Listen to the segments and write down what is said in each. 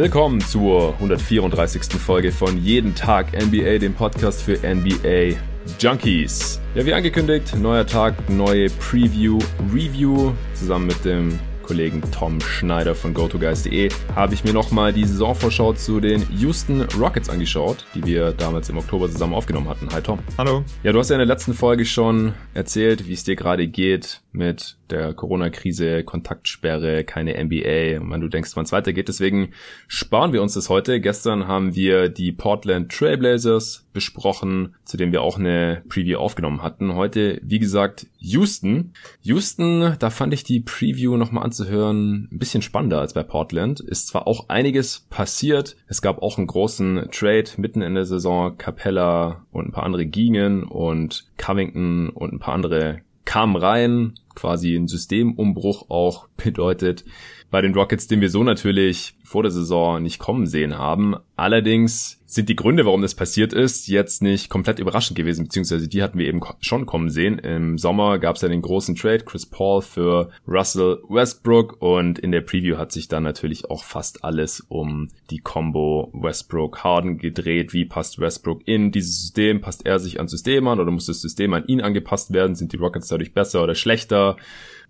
Willkommen zur 134. Folge von Jeden Tag NBA, dem Podcast für NBA Junkies. Ja, wie angekündigt, neuer Tag, neue Preview, Review zusammen mit dem Kollegen Tom Schneider von GoToGuys.de habe ich mir nochmal die Saisonvorschau zu den Houston Rockets angeschaut, die wir damals im Oktober zusammen aufgenommen hatten. Hi Tom. Hallo. Ja, du hast ja in der letzten Folge schon erzählt, wie es dir gerade geht mit der Corona-Krise, Kontaktsperre, keine NBA, wann du denkst, wann es weitergeht. Deswegen sparen wir uns das heute. Gestern haben wir die Portland Trailblazers besprochen, zu dem wir auch eine Preview aufgenommen hatten. Heute, wie gesagt, Houston. Houston, da fand ich die Preview nochmal anzuhören ein bisschen spannender als bei Portland. Ist zwar auch einiges passiert. Es gab auch einen großen Trade mitten in der Saison. Capella und ein paar andere gingen und Covington und ein paar andere kamen rein. Quasi ein Systemumbruch auch bedeutet bei den Rockets, den wir so natürlich vor der Saison nicht kommen sehen haben. Allerdings sind die Gründe, warum das passiert ist, jetzt nicht komplett überraschend gewesen, beziehungsweise die hatten wir eben schon kommen sehen. Im Sommer gab es ja den großen Trade, Chris Paul für Russell Westbrook und in der Preview hat sich dann natürlich auch fast alles um die Combo Westbrook-Harden gedreht. Wie passt Westbrook in dieses System? Passt er sich ans System an oder muss das System an ihn angepasst werden? Sind die Rockets dadurch besser oder schlechter?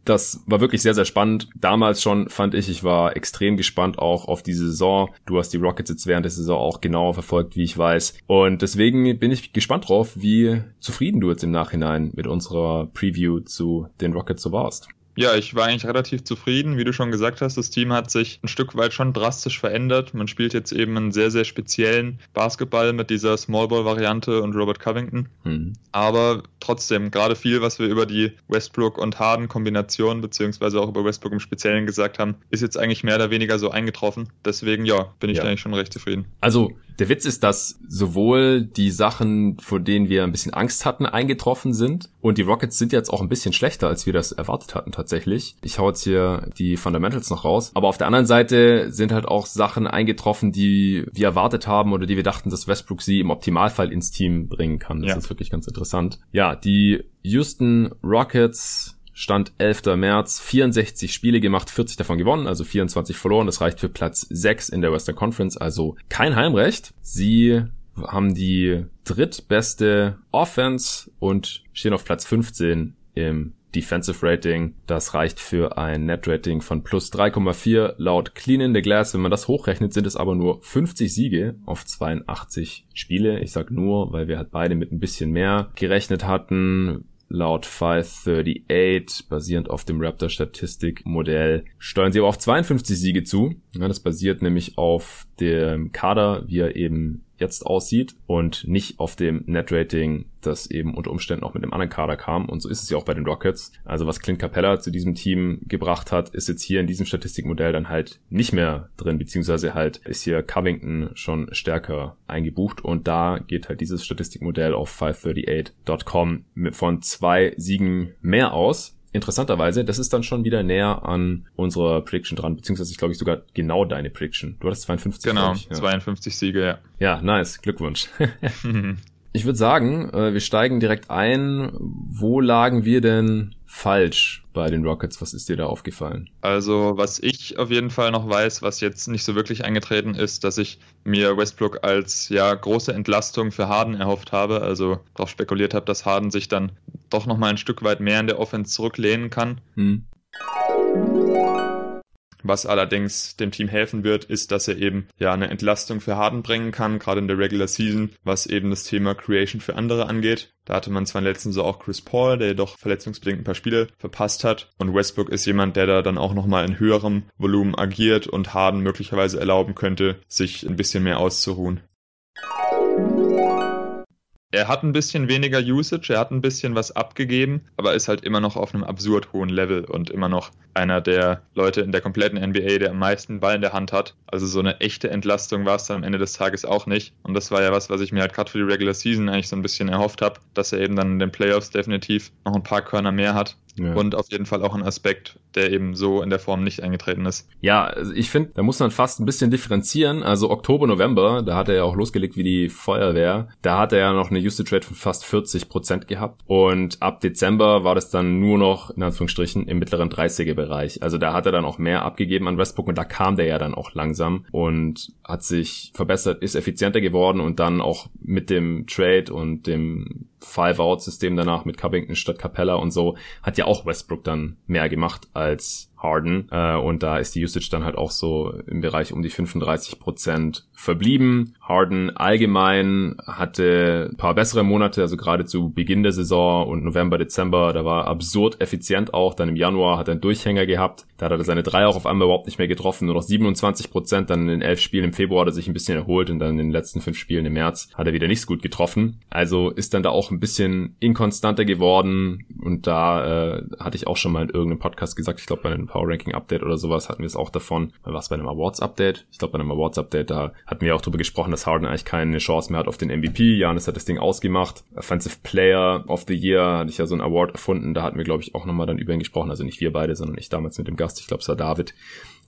Das war wirklich sehr, sehr spannend. Damals schon fand ich, ich war extrem gespannt auch auf die Saison. Du hast die Rockets jetzt während der Saison auch genauer verfolgt, wie ich weiß. Und deswegen bin ich gespannt drauf, wie zufrieden du jetzt im Nachhinein mit unserer Preview zu den Rockets so warst. Ja, ich war eigentlich relativ zufrieden. Wie du schon gesagt hast, das Team hat sich ein Stück weit schon drastisch verändert. Man spielt jetzt eben einen sehr, sehr speziellen Basketball mit dieser Smallball-Variante und Robert Covington. Mhm. Aber trotzdem, gerade viel, was wir über die Westbrook und Harden-Kombination, beziehungsweise auch über Westbrook im Speziellen gesagt haben, ist jetzt eigentlich mehr oder weniger so eingetroffen. Deswegen, ja, bin ich ja. eigentlich schon recht zufrieden. Also, der Witz ist, dass sowohl die Sachen, vor denen wir ein bisschen Angst hatten, eingetroffen sind und die Rockets sind jetzt auch ein bisschen schlechter, als wir das erwartet hatten tatsächlich. Ich hau jetzt hier die Fundamentals noch raus. Aber auf der anderen Seite sind halt auch Sachen eingetroffen, die wir erwartet haben oder die wir dachten, dass Westbrook sie im Optimalfall ins Team bringen kann. Das ja. ist wirklich ganz interessant. Ja, die Houston Rockets Stand 11. März, 64 Spiele gemacht, 40 davon gewonnen, also 24 verloren. Das reicht für Platz 6 in der Western Conference, also kein Heimrecht. Sie haben die drittbeste Offense und stehen auf Platz 15 im Defensive Rating. Das reicht für ein Net Rating von plus 3,4 laut Clean in the Glass. Wenn man das hochrechnet, sind es aber nur 50 Siege auf 82 Spiele. Ich sag nur, weil wir halt beide mit ein bisschen mehr gerechnet hatten laut 538, basierend auf dem Raptor-Statistikmodell, steuern sie aber auf 52 Siege zu. Ja, das basiert nämlich auf dem Kader, wie er eben jetzt aussieht und nicht auf dem Net-Rating, das eben unter Umständen auch mit dem anderen Kader kam. Und so ist es ja auch bei den Rockets. Also was Clint Capella zu diesem Team gebracht hat, ist jetzt hier in diesem Statistikmodell dann halt nicht mehr drin, beziehungsweise halt ist hier Covington schon stärker eingebucht und da geht halt dieses Statistikmodell auf 538.com von zwei Siegen mehr aus interessanterweise, das ist dann schon wieder näher an unserer Prediction dran, beziehungsweise ich glaube ich sogar genau deine Prediction. Du hattest 52. Genau, ich, ja. 52 Siege, ja. Ja, nice, Glückwunsch. ich würde sagen, äh, wir steigen direkt ein. Wo lagen wir denn falsch bei den Rockets? Was ist dir da aufgefallen? Also, was ich auf jeden Fall noch weiß, was jetzt nicht so wirklich eingetreten ist, dass ich mir Westbrook als ja große Entlastung für Harden erhofft habe. Also darauf spekuliert habe, dass Harden sich dann doch nochmal ein Stück weit mehr in der Offense zurücklehnen kann. Hm. Was allerdings dem Team helfen wird, ist, dass er eben ja eine Entlastung für Harden bringen kann, gerade in der Regular Season, was eben das Thema Creation für andere angeht. Da hatte man zwar in letzten so auch Chris Paul, der jedoch verletzungsbedingt ein paar Spiele verpasst hat. Und Westbrook ist jemand, der da dann auch nochmal in höherem Volumen agiert und Harden möglicherweise erlauben könnte, sich ein bisschen mehr auszuruhen. Er hat ein bisschen weniger Usage, er hat ein bisschen was abgegeben, aber ist halt immer noch auf einem absurd hohen Level und immer noch einer der Leute in der kompletten NBA, der am meisten Ball in der Hand hat. Also so eine echte Entlastung war es dann am Ende des Tages auch nicht. Und das war ja was, was ich mir halt gerade für die Regular Season eigentlich so ein bisschen erhofft habe, dass er eben dann in den Playoffs definitiv noch ein paar Körner mehr hat. Ja. und auf jeden Fall auch ein Aspekt, der eben so in der Form nicht eingetreten ist. Ja, also ich finde, da muss man fast ein bisschen differenzieren. Also Oktober, November, da hat er ja auch losgelegt wie die Feuerwehr. Da hat er ja noch eine Usage Rate von fast 40 Prozent gehabt und ab Dezember war das dann nur noch in Anführungsstrichen im mittleren 30er Bereich. Also da hat er dann auch mehr abgegeben an Westbrook und da kam der ja dann auch langsam und hat sich verbessert, ist effizienter geworden und dann auch mit dem Trade und dem Five-Out-System danach mit Covington statt Capella und so hat ja auch Westbrook dann mehr gemacht als Harden. Äh, und da ist die Usage dann halt auch so im Bereich um die 35 Prozent verblieben. Harden allgemein hatte ein paar bessere Monate, also gerade zu Beginn der Saison und November, Dezember, da war absurd effizient auch. Dann im Januar hat er einen Durchhänger gehabt. Da hat er seine drei auch auf einmal überhaupt nicht mehr getroffen, nur noch 27 Prozent. Dann in den elf Spielen im Februar hat er sich ein bisschen erholt und dann in den letzten fünf Spielen im März hat er wieder nicht so gut getroffen. Also ist dann da auch ein bisschen inkonstanter geworden und da äh, hatte ich auch schon mal in irgendeinem Podcast gesagt, ich glaube bei einem Power Ranking Update oder sowas hatten wir es auch davon. Was bei einem Awards Update? Ich glaube bei einem Awards Update, da hatten wir auch drüber gesprochen, dass Harden eigentlich keine Chance mehr hat auf den MVP. Janis hat das Ding ausgemacht. Offensive Player of the Year hatte ich ja so ein Award erfunden. Da hatten wir, glaube ich, auch nochmal dann über ihn gesprochen. Also nicht wir beide, sondern ich damals mit dem Gast. Ich glaube, es war David.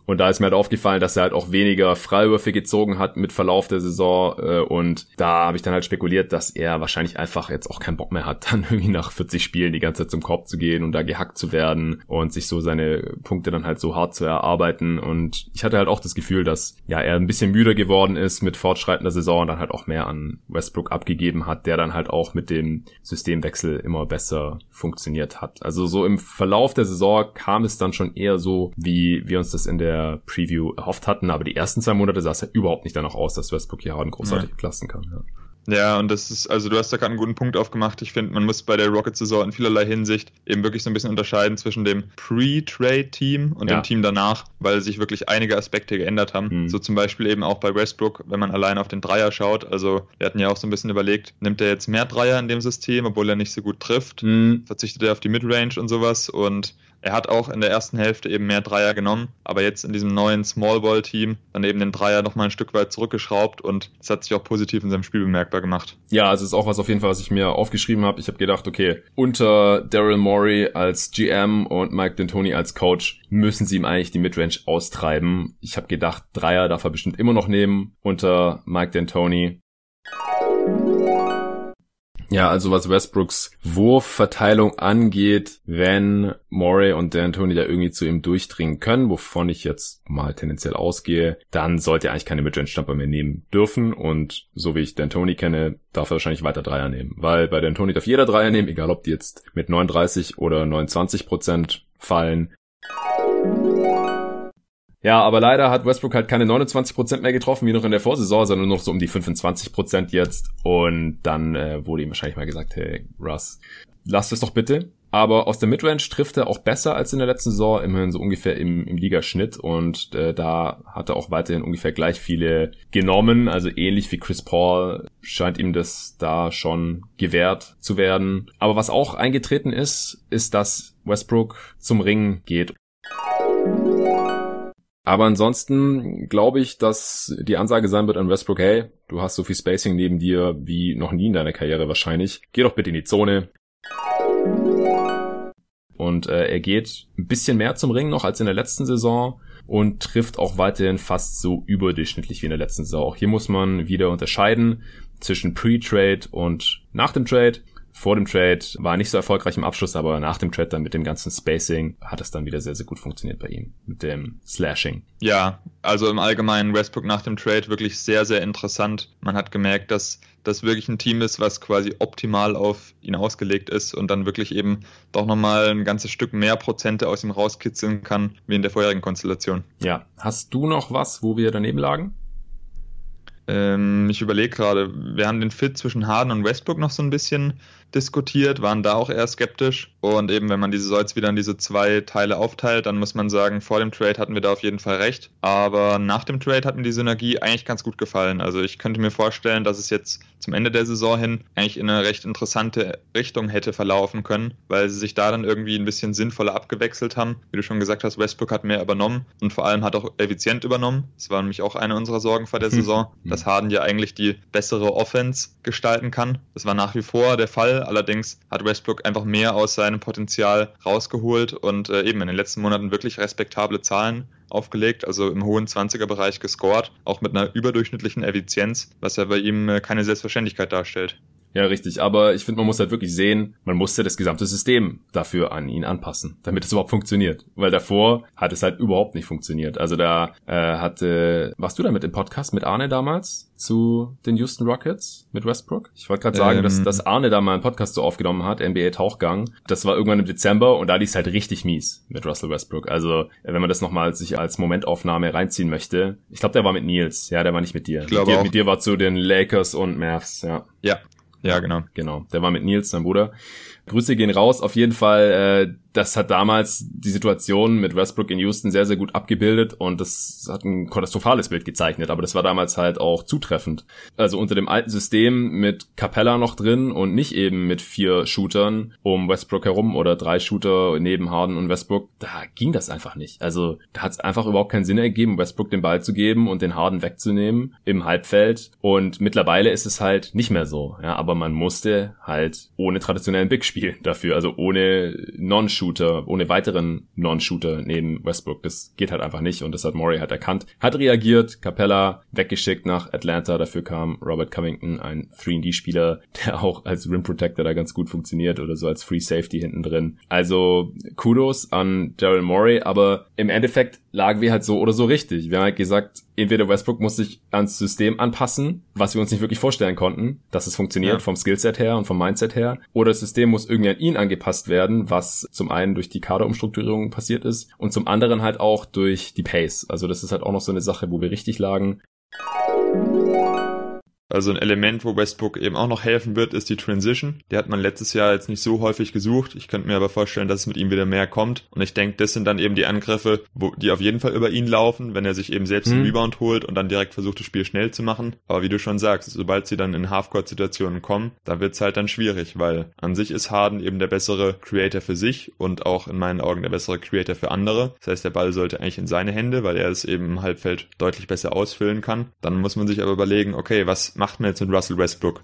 Und da ist mir halt aufgefallen, dass er halt auch weniger Freiwürfe gezogen hat mit Verlauf der Saison. Äh, und da habe ich dann halt spekuliert, dass er wahrscheinlich einfach jetzt auch keinen Bock mehr hat, dann irgendwie nach 40 Spielen die ganze Zeit zum Korb zu gehen und da gehackt zu werden und sich so seine Punkte dann halt so hart zu erarbeiten. Und ich hatte halt auch das Gefühl, dass ja er ein bisschen müder geworden ist mit fortschreitender Saison und dann halt auch mehr an Westbrook abgegeben hat, der dann halt auch mit dem Systemwechsel immer besser funktioniert hat. Also so im Verlauf der Saison kam es dann schon eher so, wie wir uns das in der der Preview erhofft hatten, aber die ersten zwei Monate sah es ja überhaupt nicht danach aus, dass Westbrook hier Harden großartig ja. klassen kann. Ja. Ja, und das ist, also du hast da gerade einen guten Punkt aufgemacht. Ich finde, man muss bei der Rocket-Saison in vielerlei Hinsicht eben wirklich so ein bisschen unterscheiden zwischen dem Pre-Trade-Team und ja. dem Team danach, weil sich wirklich einige Aspekte geändert haben. Mhm. So zum Beispiel eben auch bei Westbrook, wenn man allein auf den Dreier schaut. Also wir hatten ja auch so ein bisschen überlegt, nimmt er jetzt mehr Dreier in dem System, obwohl er nicht so gut trifft? Mhm. Verzichtet er auf die Midrange und sowas und er hat auch in der ersten Hälfte eben mehr Dreier genommen, aber jetzt in diesem neuen Small Ball Team dann eben den Dreier nochmal ein Stück weit zurückgeschraubt und es hat sich auch positiv in seinem Spiel bemerkbar gemacht. Ja, also es ist auch was auf jeden Fall, was ich mir aufgeschrieben habe. Ich habe gedacht, okay, unter Daryl Morey als GM und Mike D'Antoni als Coach müssen sie ihm eigentlich die Midrange austreiben. Ich habe gedacht, Dreier darf er bestimmt immer noch nehmen unter Mike D'Antoni. Ja, also was Westbrooks Wurfverteilung angeht, wenn Morey und D'Antoni da irgendwie zu ihm durchdringen können, wovon ich jetzt mal tendenziell ausgehe, dann sollte er eigentlich keine Midrange-Stamper mehr nehmen dürfen und so wie ich D'Antoni kenne, darf er wahrscheinlich weiter Dreier nehmen, weil bei D'Antoni darf jeder Dreier nehmen, egal ob die jetzt mit 39 oder 29 Prozent fallen. Ja, aber leider hat Westbrook halt keine 29% mehr getroffen wie noch in der Vorsaison, sondern nur noch so um die 25% jetzt. Und dann äh, wurde ihm wahrscheinlich mal gesagt, hey, Russ, lass das doch bitte. Aber aus der Midrange trifft er auch besser als in der letzten Saison, immerhin so ungefähr im, im Ligaschnitt. Und äh, da hat er auch weiterhin ungefähr gleich viele genommen. Also ähnlich wie Chris Paul scheint ihm das da schon gewährt zu werden. Aber was auch eingetreten ist, ist, dass Westbrook zum Ring geht. Aber ansonsten glaube ich, dass die Ansage sein wird an Westbrook, hey, du hast so viel Spacing neben dir wie noch nie in deiner Karriere wahrscheinlich. Geh doch bitte in die Zone. Und äh, er geht ein bisschen mehr zum Ring noch als in der letzten Saison und trifft auch weiterhin fast so überdurchschnittlich wie in der letzten Saison. Auch hier muss man wieder unterscheiden zwischen Pre-Trade und nach dem Trade vor dem Trade war nicht so erfolgreich im Abschluss, aber nach dem Trade dann mit dem ganzen Spacing hat es dann wieder sehr, sehr gut funktioniert bei ihm. Mit dem Slashing. Ja, also im Allgemeinen Westbrook nach dem Trade wirklich sehr, sehr interessant. Man hat gemerkt, dass das wirklich ein Team ist, was quasi optimal auf ihn ausgelegt ist und dann wirklich eben doch nochmal ein ganzes Stück mehr Prozente aus ihm rauskitzeln kann, wie in der vorherigen Konstellation. Ja. Hast du noch was, wo wir daneben lagen? Ähm, ich überlege gerade, wir haben den Fit zwischen Harden und Westbrook noch so ein bisschen diskutiert, waren da auch eher skeptisch. Und eben, wenn man diese Saison wieder in diese zwei Teile aufteilt, dann muss man sagen, vor dem Trade hatten wir da auf jeden Fall recht. Aber nach dem Trade hat mir die Synergie eigentlich ganz gut gefallen. Also ich könnte mir vorstellen, dass es jetzt zum Ende der Saison hin eigentlich in eine recht interessante Richtung hätte verlaufen können, weil sie sich da dann irgendwie ein bisschen sinnvoller abgewechselt haben. Wie du schon gesagt hast, Westbrook hat mehr übernommen und vor allem hat auch effizient übernommen. Das war nämlich auch eine unserer Sorgen vor der Saison. dass Harden ja eigentlich die bessere Offense gestalten kann. Das war nach wie vor der Fall. Allerdings hat Westbrook einfach mehr aus seinem Potenzial rausgeholt und äh, eben in den letzten Monaten wirklich respektable Zahlen aufgelegt, also im hohen 20er-Bereich gescored, auch mit einer überdurchschnittlichen Effizienz, was ja bei ihm äh, keine Selbstverständlichkeit darstellt. Ja, richtig. Aber ich finde, man muss halt wirklich sehen, man musste das gesamte System dafür an ihn anpassen, damit es überhaupt funktioniert. Weil davor hat es halt überhaupt nicht funktioniert. Also da äh, hatte, warst du da mit im Podcast mit Arne damals zu den Houston Rockets mit Westbrook? Ich wollte gerade sagen, ähm, dass, dass Arne da mal einen Podcast so aufgenommen hat, NBA Tauchgang. Das war irgendwann im Dezember und da lief es halt richtig mies mit Russell Westbrook. Also wenn man das nochmal sich als Momentaufnahme reinziehen möchte. Ich glaube, der war mit Nils. Ja, der war nicht mit dir. Ich glaube mit, dir, auch. mit dir war zu den Lakers und Mavs, ja. Ja, ja, genau. Genau. Der war mit Nils, sein Bruder. Grüße gehen raus. Auf jeden Fall, äh, das hat damals die Situation mit Westbrook in Houston sehr, sehr gut abgebildet und das hat ein katastrophales Bild gezeichnet, aber das war damals halt auch zutreffend. Also unter dem alten System mit Capella noch drin und nicht eben mit vier Shootern um Westbrook herum oder drei Shooter neben Harden und Westbrook, da ging das einfach nicht. Also da hat es einfach überhaupt keinen Sinn ergeben, Westbrook den Ball zu geben und den Harden wegzunehmen im Halbfeld und mittlerweile ist es halt nicht mehr so, ja, aber man musste halt ohne traditionellen Big spielen dafür, also ohne Non-Shooter, ohne weiteren Non-Shooter neben Westbrook. Das geht halt einfach nicht und das hat Murray halt erkannt. Hat reagiert, Capella weggeschickt nach Atlanta. Dafür kam Robert Covington, ein 3D-Spieler, der auch als Rim Protector da ganz gut funktioniert oder so als Free Safety hinten drin. Also Kudos an Daryl Morey, aber im Endeffekt lagen wir halt so oder so richtig. Wir haben halt gesagt, entweder Westbrook muss sich ans System anpassen, was wir uns nicht wirklich vorstellen konnten, dass es funktioniert ja. vom Skillset her und vom Mindset her, oder das System muss irgendwie an ihn angepasst werden, was zum einen durch die Kaderumstrukturierung passiert ist und zum anderen halt auch durch die Pace. Also das ist halt auch noch so eine Sache, wo wir richtig lagen. Also ein Element, wo Westbrook eben auch noch helfen wird, ist die Transition. Die hat man letztes Jahr jetzt nicht so häufig gesucht. Ich könnte mir aber vorstellen, dass es mit ihm wieder mehr kommt. Und ich denke, das sind dann eben die Angriffe, wo, die auf jeden Fall über ihn laufen, wenn er sich eben selbst mhm. einen Rebound holt und dann direkt versucht, das Spiel schnell zu machen. Aber wie du schon sagst, sobald sie dann in Halfcourt-Situationen kommen, da wird es halt dann schwierig, weil an sich ist Harden eben der bessere Creator für sich und auch in meinen Augen der bessere Creator für andere. Das heißt, der Ball sollte eigentlich in seine Hände, weil er es eben im Halbfeld deutlich besser ausfüllen kann. Dann muss man sich aber überlegen, okay, was macht man jetzt mit Russell Westbrook?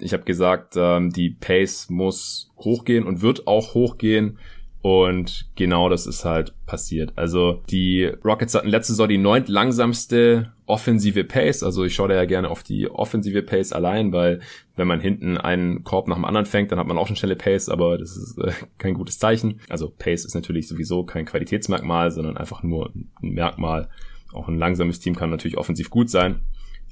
Ich habe gesagt, ähm, die Pace muss hochgehen und wird auch hochgehen. Und genau das ist halt passiert. Also die Rockets hatten letzte Saison die neunt langsamste offensive Pace. Also ich schaue da ja gerne auf die offensive Pace allein, weil wenn man hinten einen Korb nach dem anderen fängt, dann hat man auch schon schnelle Pace, aber das ist äh, kein gutes Zeichen. Also Pace ist natürlich sowieso kein Qualitätsmerkmal, sondern einfach nur ein Merkmal. Auch ein langsames Team kann natürlich offensiv gut sein.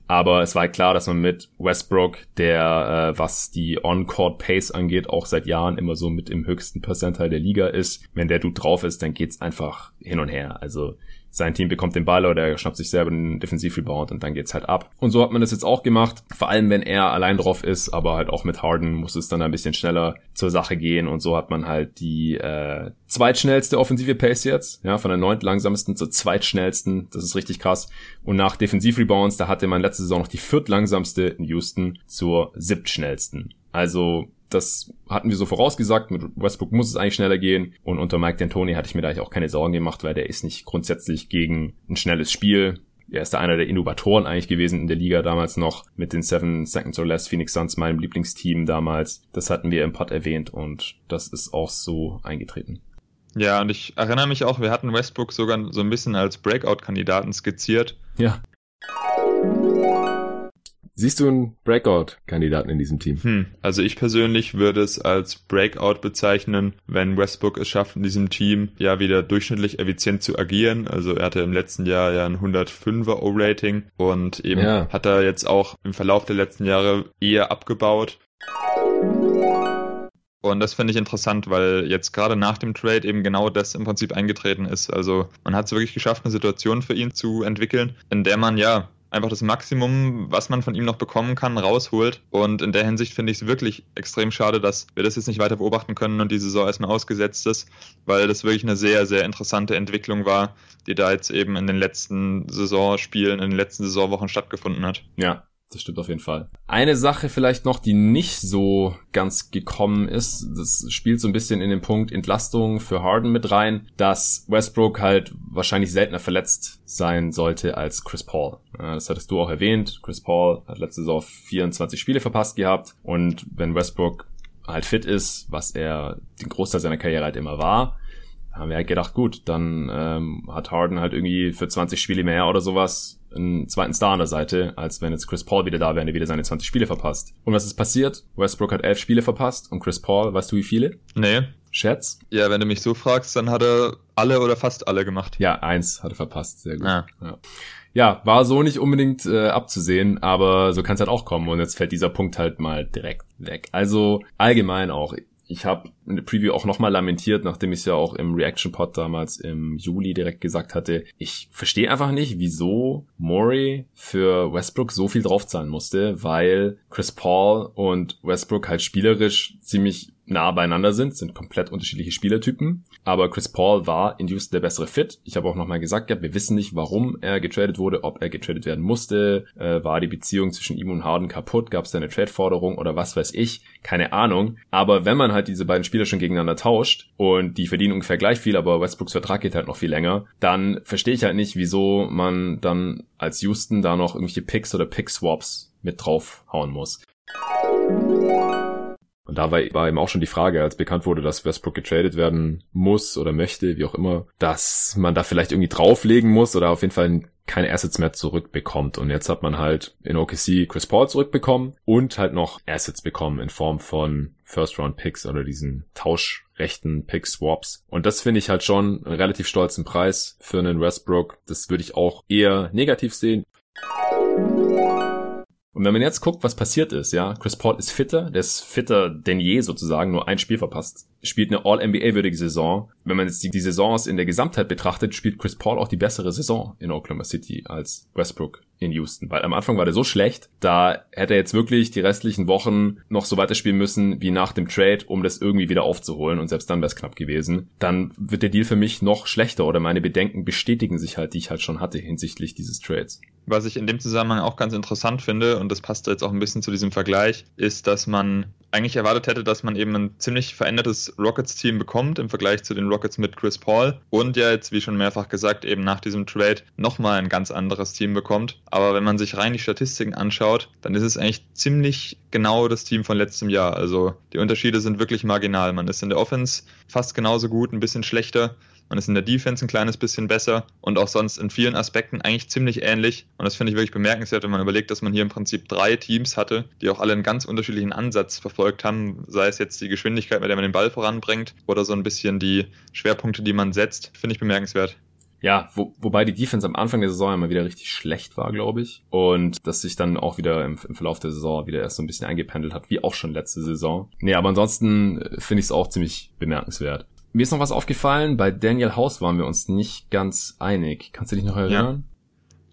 Aber es war klar, dass man mit Westbrook, der, äh, was die On-Court Pace angeht, auch seit Jahren immer so mit im höchsten Percentile der Liga ist. Wenn der Dude drauf ist, dann geht's einfach hin und her. Also sein Team bekommt den Ball oder er schnappt sich selber einen Defensivrebound und dann geht's halt ab. Und so hat man das jetzt auch gemacht, vor allem wenn er allein drauf ist, aber halt auch mit Harden muss es dann ein bisschen schneller zur Sache gehen und so hat man halt die äh, zweitschnellste offensive Pace jetzt, ja, von der neunt langsamsten zur zweitschnellsten, das ist richtig krass. Und nach Defensivrebounds, da hatte man letzte Saison noch die viertlangsamste in Houston zur siebtschnellsten. Also das hatten wir so vorausgesagt. Mit Westbrook muss es eigentlich schneller gehen. Und unter Mike D'Antoni hatte ich mir da eigentlich auch keine Sorgen gemacht, weil der ist nicht grundsätzlich gegen ein schnelles Spiel. Er ist da einer der Innovatoren eigentlich gewesen in der Liga damals noch mit den Seven Seconds or Less Phoenix Suns, meinem Lieblingsteam damals. Das hatten wir im Pod erwähnt und das ist auch so eingetreten. Ja, und ich erinnere mich auch, wir hatten Westbrook sogar so ein bisschen als Breakout-Kandidaten skizziert. Ja. Siehst du einen Breakout-Kandidaten in diesem Team? Hm. Also ich persönlich würde es als Breakout bezeichnen, wenn Westbrook es schafft, in diesem Team ja wieder durchschnittlich effizient zu agieren. Also er hatte im letzten Jahr ja ein 105er O-Rating und eben ja. hat er jetzt auch im Verlauf der letzten Jahre eher abgebaut. Und das finde ich interessant, weil jetzt gerade nach dem Trade eben genau das im Prinzip eingetreten ist. Also man hat es wirklich geschafft, eine Situation für ihn zu entwickeln, in der man ja einfach das Maximum, was man von ihm noch bekommen kann, rausholt. Und in der Hinsicht finde ich es wirklich extrem schade, dass wir das jetzt nicht weiter beobachten können und die Saison erstmal ausgesetzt ist, weil das wirklich eine sehr, sehr interessante Entwicklung war, die da jetzt eben in den letzten Saisonspielen, in den letzten Saisonwochen stattgefunden hat. Ja, das stimmt auf jeden Fall. Eine Sache vielleicht noch, die nicht so ganz gekommen ist, das spielt so ein bisschen in den Punkt Entlastung für Harden mit rein, dass Westbrook halt wahrscheinlich seltener verletzt sein sollte als Chris Paul. Das hattest du auch erwähnt. Chris Paul hat letzte Saison 24 Spiele verpasst gehabt und wenn Westbrook halt fit ist, was er den Großteil seiner Karriere halt immer war, haben wir halt gedacht, gut, dann ähm, hat Harden halt irgendwie für 20 Spiele mehr oder sowas einen zweiten Star an der Seite, als wenn jetzt Chris Paul wieder da wäre und er wieder seine 20 Spiele verpasst. Und was ist passiert? Westbrook hat elf Spiele verpasst und Chris Paul, weißt du wie viele? Nee. Schätz? Ja, wenn du mich so fragst, dann hat er alle oder fast alle gemacht. Ja, eins hat er verpasst. Sehr gut. Ah. Ja. ja. war so nicht unbedingt äh, abzusehen, aber so kann es halt auch kommen und jetzt fällt dieser Punkt halt mal direkt weg. Also allgemein auch ich habe in der Preview auch nochmal lamentiert, nachdem ich es ja auch im Reaction Pod damals im Juli direkt gesagt hatte. Ich verstehe einfach nicht, wieso Murray für Westbrook so viel draufzahlen musste, weil Chris Paul und Westbrook halt spielerisch ziemlich nah beieinander sind, sind komplett unterschiedliche Spielertypen. Aber Chris Paul war in Houston der bessere Fit. Ich habe auch nochmal gesagt, ja, wir wissen nicht, warum er getradet wurde, ob er getradet werden musste. Äh, war die Beziehung zwischen ihm und Harden kaputt? Gab es da eine Trade-Forderung oder was weiß ich? Keine Ahnung. Aber wenn man halt diese beiden Spieler schon gegeneinander tauscht und die verdienen ungefähr gleich viel, aber Westbrooks Vertrag geht halt noch viel länger, dann verstehe ich halt nicht, wieso man dann als Houston da noch irgendwelche Picks oder Pick-Swaps mit draufhauen muss. Und da war, war eben auch schon die Frage, als bekannt wurde, dass Westbrook getradet werden muss oder möchte, wie auch immer, dass man da vielleicht irgendwie drauflegen muss oder auf jeden Fall keine Assets mehr zurückbekommt. Und jetzt hat man halt in OKC Chris Paul zurückbekommen und halt noch Assets bekommen in Form von First-Round-Picks oder diesen Tauschrechten Pick-Swaps. Und das finde ich halt schon einen relativ stolzen Preis für einen Westbrook. Das würde ich auch eher negativ sehen. Und wenn man jetzt guckt, was passiert ist, ja, Chris Paul ist fitter, der ist fitter denn je sozusagen, nur ein Spiel verpasst, spielt eine All-NBA-würdige Saison. Wenn man jetzt die, die Saisons in der Gesamtheit betrachtet, spielt Chris Paul auch die bessere Saison in Oklahoma City als Westbrook in Houston, weil am Anfang war der so schlecht, da hätte er jetzt wirklich die restlichen Wochen noch so weiterspielen müssen wie nach dem Trade, um das irgendwie wieder aufzuholen und selbst dann wäre es knapp gewesen. Dann wird der Deal für mich noch schlechter oder meine Bedenken bestätigen sich halt, die ich halt schon hatte hinsichtlich dieses Trades. Was ich in dem Zusammenhang auch ganz interessant finde, und das passt jetzt auch ein bisschen zu diesem Vergleich, ist, dass man eigentlich erwartet hätte, dass man eben ein ziemlich verändertes Rockets-Team bekommt im Vergleich zu den Rockets mit Chris Paul und ja jetzt, wie schon mehrfach gesagt, eben nach diesem Trade nochmal ein ganz anderes Team bekommt. Aber wenn man sich rein die Statistiken anschaut, dann ist es eigentlich ziemlich genau das Team von letztem Jahr. Also die Unterschiede sind wirklich marginal. Man ist in der Offense fast genauso gut, ein bisschen schlechter. Man ist in der Defense ein kleines bisschen besser und auch sonst in vielen Aspekten eigentlich ziemlich ähnlich. Und das finde ich wirklich bemerkenswert, wenn man überlegt, dass man hier im Prinzip drei Teams hatte, die auch alle einen ganz unterschiedlichen Ansatz verfolgt haben. Sei es jetzt die Geschwindigkeit, mit der man den Ball voranbringt oder so ein bisschen die Schwerpunkte, die man setzt. Finde ich bemerkenswert. Ja, wo, wobei die Defense am Anfang der Saison immer wieder richtig schlecht war, glaube ich. Und das sich dann auch wieder im, im, Verlauf der Saison wieder erst so ein bisschen eingependelt hat, wie auch schon letzte Saison. Nee, aber ansonsten äh, finde ich es auch ziemlich bemerkenswert. Mir ist noch was aufgefallen, bei Daniel House waren wir uns nicht ganz einig. Kannst du dich noch erinnern? Ja.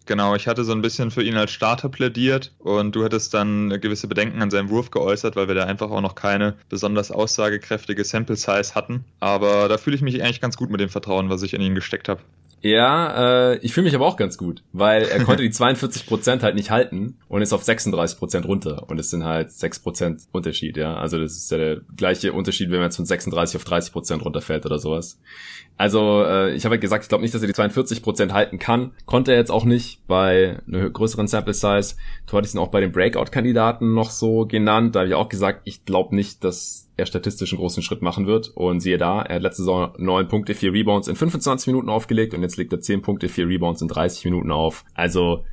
Genau, ich hatte so ein bisschen für ihn als Starter plädiert und du hattest dann gewisse Bedenken an seinem Wurf geäußert, weil wir da einfach auch noch keine besonders aussagekräftige Sample Size hatten. Aber da fühle ich mich eigentlich ganz gut mit dem Vertrauen, was ich in ihn gesteckt habe. Ja, äh, ich fühle mich aber auch ganz gut, weil er konnte die 42% halt nicht halten und ist auf 36% runter und es sind halt 6% Unterschied, ja. Also das ist ja der gleiche Unterschied, wenn man jetzt von 36 auf 30% runterfällt oder sowas. Also äh, ich habe halt gesagt, ich glaube nicht, dass er die 42% halten kann. Konnte er jetzt auch nicht bei einer größeren Sample Size. Du hattest ihn auch bei den Breakout-Kandidaten noch so genannt. Da habe ich auch gesagt, ich glaube nicht, dass er statistisch einen großen Schritt machen wird. Und siehe da, er hat letzte Saison 9 Punkte, 4 Rebounds in 25 Minuten aufgelegt und jetzt legt er 10 Punkte, 4 Rebounds in 30 Minuten auf. Also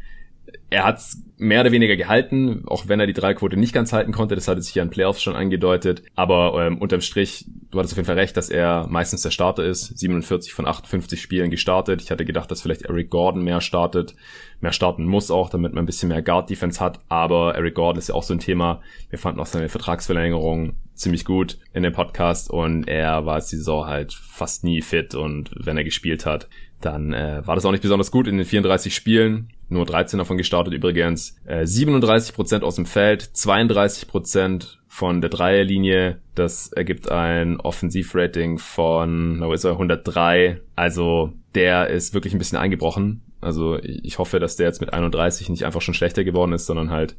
er hat mehr oder weniger gehalten, auch wenn er die Dreiquote nicht ganz halten konnte. Das hatte sich ja in Playoffs schon angedeutet. Aber ähm, unterm Strich, du hattest auf jeden Fall recht, dass er meistens der Starter ist. 47 von 58 Spielen gestartet. Ich hatte gedacht, dass vielleicht Eric Gordon mehr startet, mehr starten muss auch, damit man ein bisschen mehr Guard-Defense hat. Aber Eric Gordon ist ja auch so ein Thema. Wir fanden auch seine Vertragsverlängerung ziemlich gut in dem Podcast und er war die Saison halt fast nie fit und wenn er gespielt hat, dann äh, war das auch nicht besonders gut in den 34 Spielen. Nur 13 davon gestartet übrigens. Äh, 37% aus dem Feld, 32% von der Dreierlinie. Das ergibt ein Offensivrating von, wo ist er, 103. Also der ist wirklich ein bisschen eingebrochen. Also ich hoffe, dass der jetzt mit 31 nicht einfach schon schlechter geworden ist, sondern halt,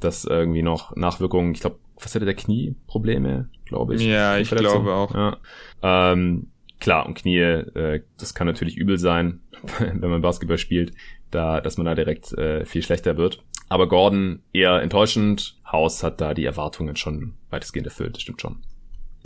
dass irgendwie noch Nachwirkungen, ich glaube, was hatte der Knieprobleme, glaube ich. Ja, ich glaube auch. Ja. Ähm, klar, und Knie, äh, das kann natürlich übel sein, wenn man Basketball spielt, da, dass man da direkt äh, viel schlechter wird. Aber Gordon eher enttäuschend. House hat da die Erwartungen schon weitestgehend erfüllt, das stimmt schon.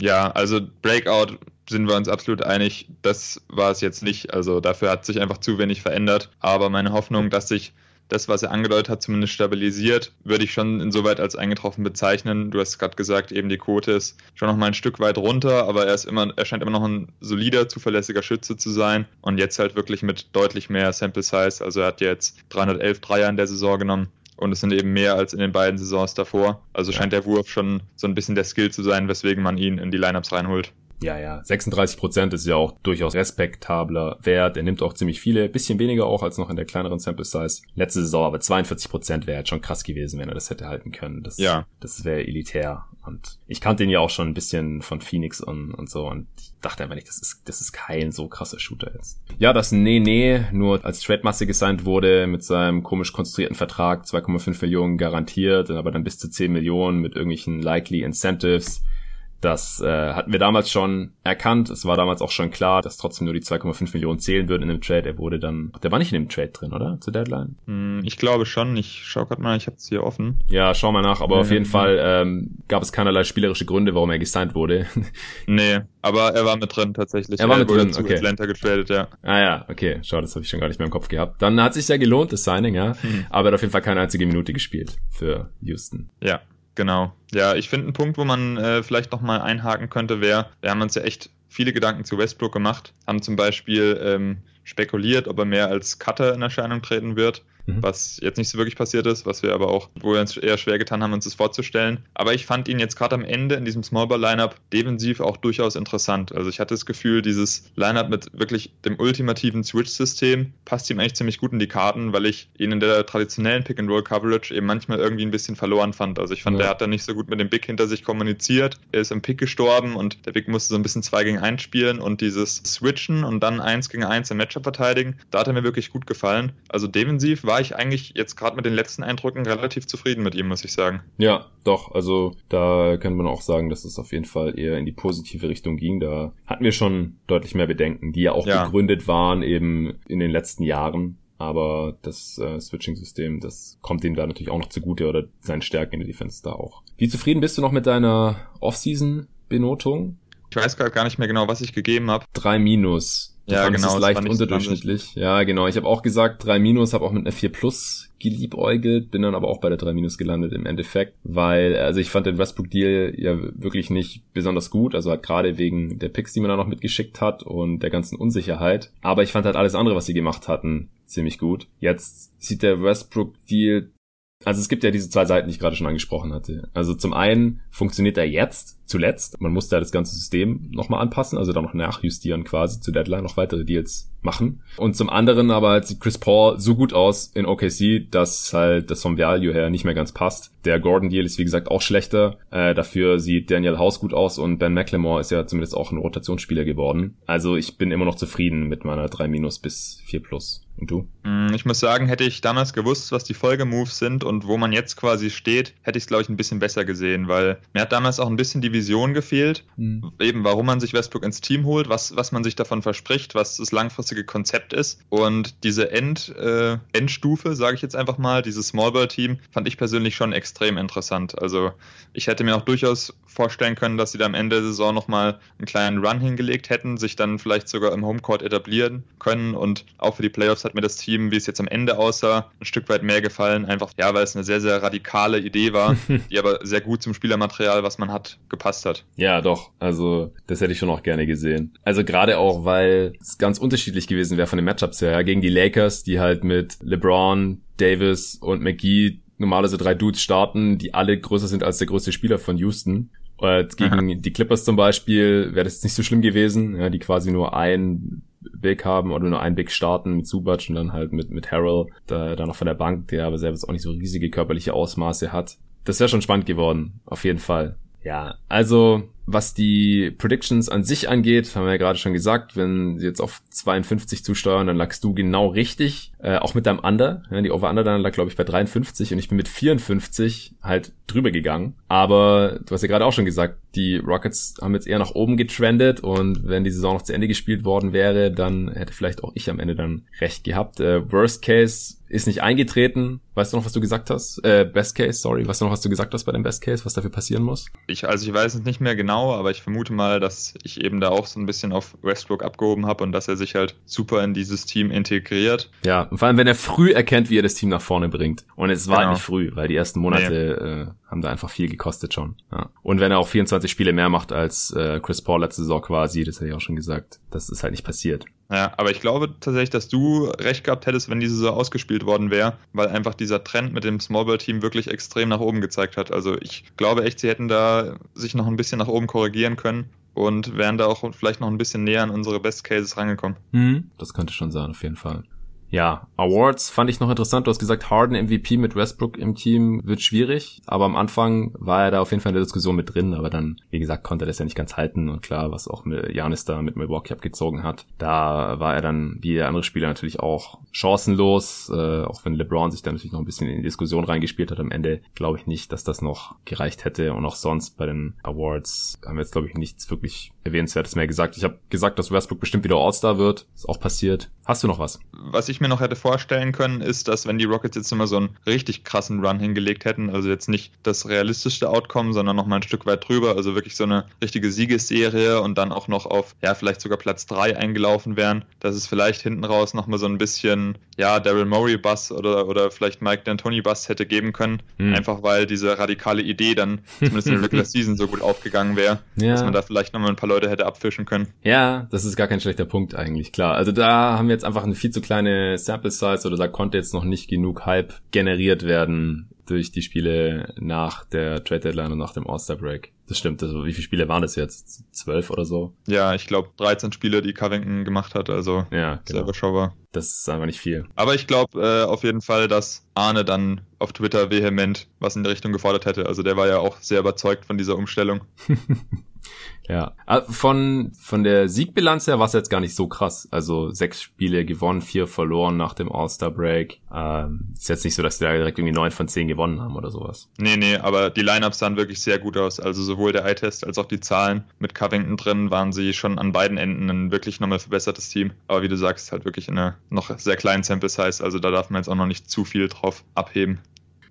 Ja, also Breakout sind wir uns absolut einig. Das war es jetzt nicht. Also dafür hat sich einfach zu wenig verändert. Aber meine Hoffnung, dass sich das, was er angedeutet hat, zumindest stabilisiert, würde ich schon insoweit als eingetroffen bezeichnen. Du hast gerade gesagt, eben die Quote ist schon noch mal ein Stück weit runter, aber er ist immer, er scheint immer noch ein solider, zuverlässiger Schütze zu sein und jetzt halt wirklich mit deutlich mehr Sample Size. Also er hat jetzt 311 Dreier in der Saison genommen. Und es sind eben mehr als in den beiden Saisons davor. Also scheint der Wurf schon so ein bisschen der Skill zu sein, weswegen man ihn in die Lineups reinholt. Ja, ja. 36 Prozent ist ja auch durchaus respektabler Wert. Er nimmt auch ziemlich viele, bisschen weniger auch als noch in der kleineren Sample Size. Letzte Saison aber 42 Prozent wäre jetzt schon krass gewesen, wenn er das hätte halten können. Das, ja. Das wäre elitär. Und ich kannte ihn ja auch schon ein bisschen von Phoenix und, und so und ich dachte einfach nicht, das ist, das ist kein so krasser Shooter jetzt. Ja, dass Nee Nee nur als Trade-Masse gesigned wurde mit seinem komisch konstruierten Vertrag, 2,5 Millionen garantiert, aber dann bis zu 10 Millionen mit irgendwelchen likely Incentives das äh, hatten wir damals schon erkannt. Es war damals auch schon klar, dass trotzdem nur die 2,5 Millionen zählen würden in dem Trade. Er wurde dann, der war nicht in dem Trade drin, oder? Zur Deadline? Hm, ich glaube schon. Ich schau gerade mal, ich habe es hier offen. Ja, schau mal nach. Aber ja, auf jeden. Fall ähm, gab es keinerlei spielerische Gründe, warum er gesigned wurde. nee, aber er war mit drin tatsächlich. Er war mit drin, okay. Atlanta getradet, ja. Ah ja, okay. Schau, das habe ich schon gar nicht mehr im Kopf gehabt. Dann hat sich ja gelohnt, das Signing, ja. Hm. Aber er hat auf jeden Fall keine einzige Minute gespielt für Houston. Ja, Genau. Ja, ich finde, ein Punkt, wo man äh, vielleicht nochmal einhaken könnte, wäre, wir haben uns ja echt viele Gedanken zu Westbrook gemacht, haben zum Beispiel ähm, spekuliert, ob er mehr als Cutter in Erscheinung treten wird mhm. was jetzt nicht so wirklich passiert ist, was wir aber auch, wo wir uns eher schwer getan haben, uns das vorzustellen. Aber ich fand ihn jetzt gerade am Ende in diesem Smallball-Lineup defensiv auch durchaus interessant. Also ich hatte das Gefühl, dieses Lineup mit wirklich dem ultimativen Switch-System passt ihm eigentlich ziemlich gut in die Karten, weil ich ihn in der traditionellen Pick-and-Roll-Coverage eben manchmal irgendwie ein bisschen verloren fand. Also ich fand, ja. der hat da nicht so gut mit dem Big hinter sich kommuniziert. Er ist im Pick gestorben und der Big musste so ein bisschen 2 gegen 1 spielen und dieses Switchen und dann 1 gegen 1 im Matchup verteidigen, da hat er mir wirklich gut gefallen. Also defensiv war war ich eigentlich jetzt gerade mit den letzten Eindrücken relativ zufrieden mit ihm, muss ich sagen. Ja, doch. Also da kann man auch sagen, dass es auf jeden Fall eher in die positive Richtung ging. Da hatten wir schon deutlich mehr Bedenken, die ja auch ja. begründet waren eben in den letzten Jahren. Aber das äh, Switching-System, das kommt ihm da natürlich auch noch zugute oder seinen Stärken in der Defense da auch. Wie zufrieden bist du noch mit deiner Off-Season-Benotung? Ich weiß gerade gar nicht mehr genau, was ich gegeben habe. Drei Minus. Du ja, genau. Es leicht unterdurchschnittlich. Ja, genau. Ich habe auch gesagt, 3 Minus, habe auch mit einer 4 Plus geliebäugelt, bin dann aber auch bei der 3 Minus gelandet im Endeffekt, weil, also ich fand den Westbrook-Deal ja wirklich nicht besonders gut, also halt gerade wegen der Picks, die man da noch mitgeschickt hat und der ganzen Unsicherheit. Aber ich fand halt alles andere, was sie gemacht hatten, ziemlich gut. Jetzt sieht der Westbrook-Deal also es gibt ja diese zwei Seiten, die ich gerade schon angesprochen hatte. Also zum einen funktioniert er jetzt, zuletzt. Man musste ja das ganze System nochmal anpassen, also da noch nachjustieren quasi zu Deadline, noch weitere Deals machen. Und zum anderen aber sieht Chris Paul so gut aus in OKC, dass halt das vom Value her nicht mehr ganz passt. Der Gordon-Deal ist wie gesagt auch schlechter. Äh, dafür sieht Daniel House gut aus und Ben McLemore ist ja zumindest auch ein Rotationsspieler geworden. Also ich bin immer noch zufrieden mit meiner 3 Minus bis 4 Plus. Und du? Mm, ich muss sagen, hätte ich damals gewusst, was die Folgemoves sind und wo man jetzt quasi steht, hätte ich es, glaube ich, ein bisschen besser gesehen, weil mir hat damals auch ein bisschen die Vision gefehlt, mhm. eben warum man sich Westbrook ins Team holt, was, was man sich davon verspricht, was das langfristige Konzept ist. Und diese End, äh, Endstufe, sage ich jetzt einfach mal, dieses Smallball-Team, fand ich persönlich schon extrem interessant. Also ich hätte mir auch durchaus vorstellen können, dass sie da am Ende der Saison nochmal einen kleinen Run hingelegt hätten, sich dann vielleicht sogar im Homecourt etablieren können und auch für die Playoffs hat mir das Team, wie es jetzt am Ende aussah, ein Stück weit mehr gefallen. Einfach, ja, weil es eine sehr, sehr radikale Idee war, die aber sehr gut zum Spielermaterial, was man hat, gepasst hat. Ja, doch. Also, das hätte ich schon auch gerne gesehen. Also gerade auch, weil es ganz unterschiedlich gewesen wäre von den Matchups her. Ja, gegen die Lakers, die halt mit LeBron, Davis und McGee normalerweise drei Dudes starten, die alle größer sind als der größte Spieler von Houston. Und gegen Aha. die Clippers zum Beispiel wäre das nicht so schlimm gewesen, ja, die quasi nur ein Big haben oder nur ein Big starten mit Subac und dann halt mit, mit Harrell, da, da noch von der Bank, der aber selbst auch nicht so riesige körperliche Ausmaße hat. Das wäre schon spannend geworden, auf jeden Fall. Ja, also was die Predictions an sich angeht, haben wir ja gerade schon gesagt, wenn sie jetzt auf 52 zusteuern, dann lagst du genau richtig, äh, auch mit deinem Under. Ja, die Over-Under dann lag, glaube ich, bei 53 und ich bin mit 54 halt drüber gegangen. Aber du hast ja gerade auch schon gesagt, die Rockets haben jetzt eher nach oben getrendet und wenn die Saison noch zu Ende gespielt worden wäre, dann hätte vielleicht auch ich am Ende dann recht gehabt. Äh, worst Case ist nicht eingetreten. Weißt du noch, was du gesagt hast? Äh, Best Case, sorry. Weißt du noch, was du gesagt hast bei dem Best Case, was dafür passieren muss? Ich, also ich weiß es nicht mehr genau, aber ich vermute mal, dass ich eben da auch so ein bisschen auf Westbrook abgehoben habe und dass er sich halt super in dieses Team integriert. Ja, und vor allem, wenn er früh erkennt, wie er das Team nach vorne bringt. Und es war genau. nicht früh, weil die ersten Monate nee. äh, haben da einfach viel gekostet schon. Ja. Und wenn er auch 24 Spiele mehr macht als äh, Chris Paul letzte Saison quasi, das hätte ich auch schon gesagt, das ist halt nicht passiert. Ja, aber ich glaube tatsächlich, dass du recht gehabt hättest, wenn diese Saison ausgespielt worden wäre, weil einfach dieser Trend mit dem Smallball-Team wirklich extrem nach oben gezeigt hat. Also ich glaube echt, sie hätten da sich noch ein bisschen nach oben korrigieren können und wären da auch vielleicht noch ein bisschen näher an unsere Best Cases rangekommen. Mhm, das könnte schon sein, auf jeden Fall. Ja, Awards fand ich noch interessant. Du hast gesagt, Harden MVP mit Westbrook im Team wird schwierig, aber am Anfang war er da auf jeden Fall in der Diskussion mit drin, aber dann, wie gesagt, konnte er das ja nicht ganz halten. Und klar, was auch Janis da mit Milwaukee abgezogen hat, da war er dann, wie der andere Spieler natürlich auch chancenlos, äh, auch wenn LeBron sich da natürlich noch ein bisschen in die Diskussion reingespielt hat am Ende, glaube ich nicht, dass das noch gereicht hätte. Und auch sonst bei den Awards haben wir jetzt, glaube ich, nichts wirklich erwähnenswertes mehr gesagt. Ich habe gesagt, dass Westbrook bestimmt wieder All-Star wird, ist auch passiert. Hast du noch was? Was ich mir noch hätte vorstellen können, ist, dass wenn die Rockets jetzt immer so einen richtig krassen Run hingelegt hätten, also jetzt nicht das realistischste Outcome, sondern noch mal ein Stück weit drüber, also wirklich so eine richtige Siegesserie und dann auch noch auf, ja, vielleicht sogar Platz 3 eingelaufen wären, dass es vielleicht hinten raus noch mal so ein bisschen, ja, Daryl Murray Bass oder, oder vielleicht Mike D'Antoni Bass hätte geben können, hm. einfach weil diese radikale Idee dann zumindest in der Regular Season so gut aufgegangen wäre, ja. dass man da vielleicht noch mal ein paar Leute hätte abfischen können. Ja, das ist gar kein schlechter Punkt eigentlich, klar. Also da haben wir jetzt einfach eine viel zu kleine Sample Size oder da konnte jetzt noch nicht genug Hype generiert werden durch die Spiele nach der Trade Deadline und nach dem All-Star Break. Das stimmt. Also wie viele Spiele waren das jetzt? Zwölf oder so? Ja, ich glaube 13 Spiele, die Covington gemacht hat. Also ja, genau. sehr überschaubar. Das ist einfach nicht viel. Aber ich glaube äh, auf jeden Fall, dass Arne dann auf Twitter vehement was in die Richtung gefordert hätte. Also der war ja auch sehr überzeugt von dieser Umstellung. Ja, ah, von, von der Siegbilanz her war es jetzt gar nicht so krass. Also sechs Spiele gewonnen, vier verloren nach dem All-Star-Break. Ähm, ist jetzt nicht so, dass die da direkt irgendwie neun von zehn gewonnen haben oder sowas. Nee, nee, aber die Lineups sahen wirklich sehr gut aus. Also sowohl der Eye-Test als auch die Zahlen mit Covington drin waren sie schon an beiden Enden ein wirklich nochmal verbessertes Team. Aber wie du sagst, halt wirklich in einer noch sehr kleinen Sample-Size. Also da darf man jetzt auch noch nicht zu viel drauf abheben.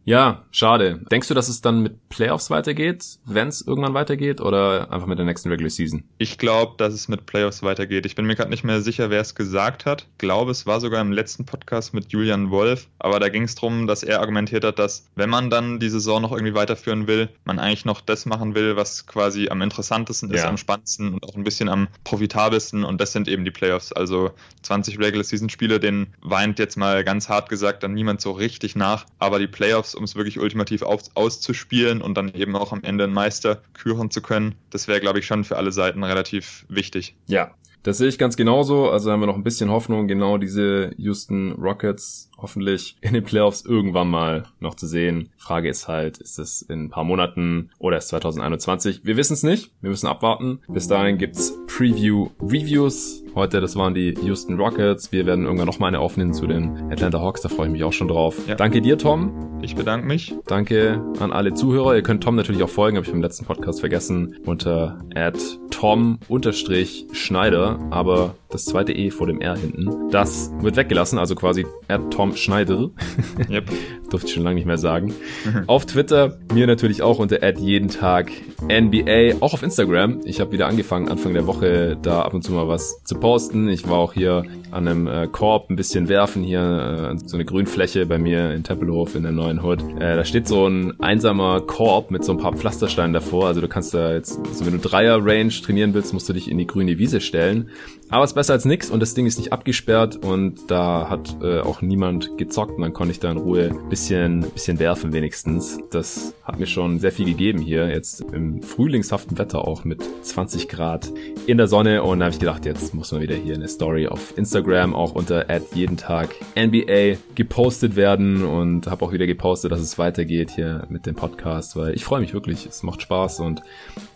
Ja, schade. Denkst du, dass es dann mit Playoffs weitergeht, wenn es irgendwann weitergeht, oder einfach mit der nächsten Regular Season? Ich glaube, dass es mit Playoffs weitergeht. Ich bin mir gerade nicht mehr sicher, wer es gesagt hat. Ich glaube, es war sogar im letzten Podcast mit Julian Wolf, aber da ging es darum, dass er argumentiert hat, dass wenn man dann die Saison noch irgendwie weiterführen will, man eigentlich noch das machen will, was quasi am interessantesten ist, ja. am spannendsten und auch ein bisschen am profitabelsten und das sind eben die Playoffs. Also 20 Regular Season Spiele, den weint jetzt mal ganz hart gesagt dann niemand so richtig nach, aber die Playoffs um es wirklich ultimativ auf, auszuspielen und dann eben auch am Ende einen Meister küren zu können. Das wäre, glaube ich, schon für alle Seiten relativ wichtig. Ja, das sehe ich ganz genauso. Also haben wir noch ein bisschen Hoffnung, genau diese Houston Rockets hoffentlich in den Playoffs irgendwann mal noch zu sehen. Frage ist halt, ist es in ein paar Monaten oder ist 2021? Wir wissen es nicht. Wir müssen abwarten. Bis dahin gibt's Preview Reviews. Heute, das waren die Houston Rockets. Wir werden irgendwann noch mal eine aufnehmen zu den Atlanta Hawks. Da freue ich mich auch schon drauf. Ja. Danke dir, Tom. Ich bedanke mich. Danke an alle Zuhörer. Ihr könnt Tom natürlich auch folgen, habe ich beim letzten Podcast vergessen, unter Tom-Schneider, aber das zweite E vor dem R hinten. Das wird weggelassen, also quasi Tom Schneider. Yep. Durfte ich schon lange nicht mehr sagen. auf Twitter, mir natürlich auch unter jeden Tag NBA, auch auf Instagram. Ich habe wieder angefangen, Anfang der Woche da ab und zu mal was zu posten. Ich war auch hier an einem äh, Korb ein bisschen werfen, hier äh, so eine Grünfläche bei mir in Tempelhof in der neuen Hood. Äh, da steht so ein einsamer Korb mit so ein paar Pflastersteinen davor. Also du kannst da jetzt, also wenn du Dreier-Range trainieren willst, musst du dich in die grüne Wiese stellen. Aber es ist besser als nix und das Ding ist nicht abgesperrt und da hat äh, auch niemand gezockt. Und dann konnte ich da in Ruhe bisschen, bisschen werfen wenigstens. Das hat mir schon sehr viel gegeben hier, jetzt im frühlingshaften Wetter auch mit 20 Grad in der Sonne. Und da habe ich gedacht, jetzt muss man wieder hier eine Story auf Instagram auch unter jeden Tag NBA gepostet werden. Und habe auch wieder gepostet, dass es weitergeht hier mit dem Podcast, weil ich freue mich wirklich, es macht Spaß und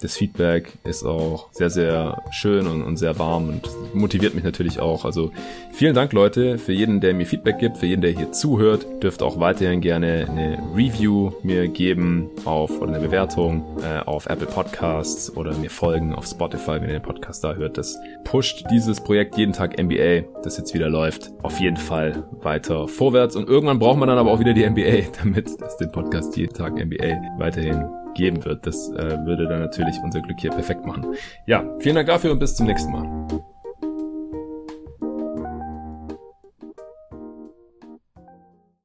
das Feedback ist auch sehr, sehr schön und, und sehr warm und motiviert mich natürlich auch. Also vielen Dank Leute für jeden, der mir Feedback gibt, für jeden, der hier zuhört. Dürft auch weiterhin gerne eine Review mir geben auf oder eine Bewertung äh, auf Apple Podcasts oder mir folgen auf Spotify, wenn ihr den Podcast da hört. Das pusht dieses Projekt jeden Tag NBA, das jetzt wieder läuft, auf jeden Fall weiter vorwärts. Und irgendwann braucht man dann aber auch wieder die NBA, damit es den Podcast jeden Tag NBA weiterhin geben wird. Das äh, würde dann natürlich unser Glück hier perfekt machen. Ja, vielen Dank dafür und bis zum nächsten Mal.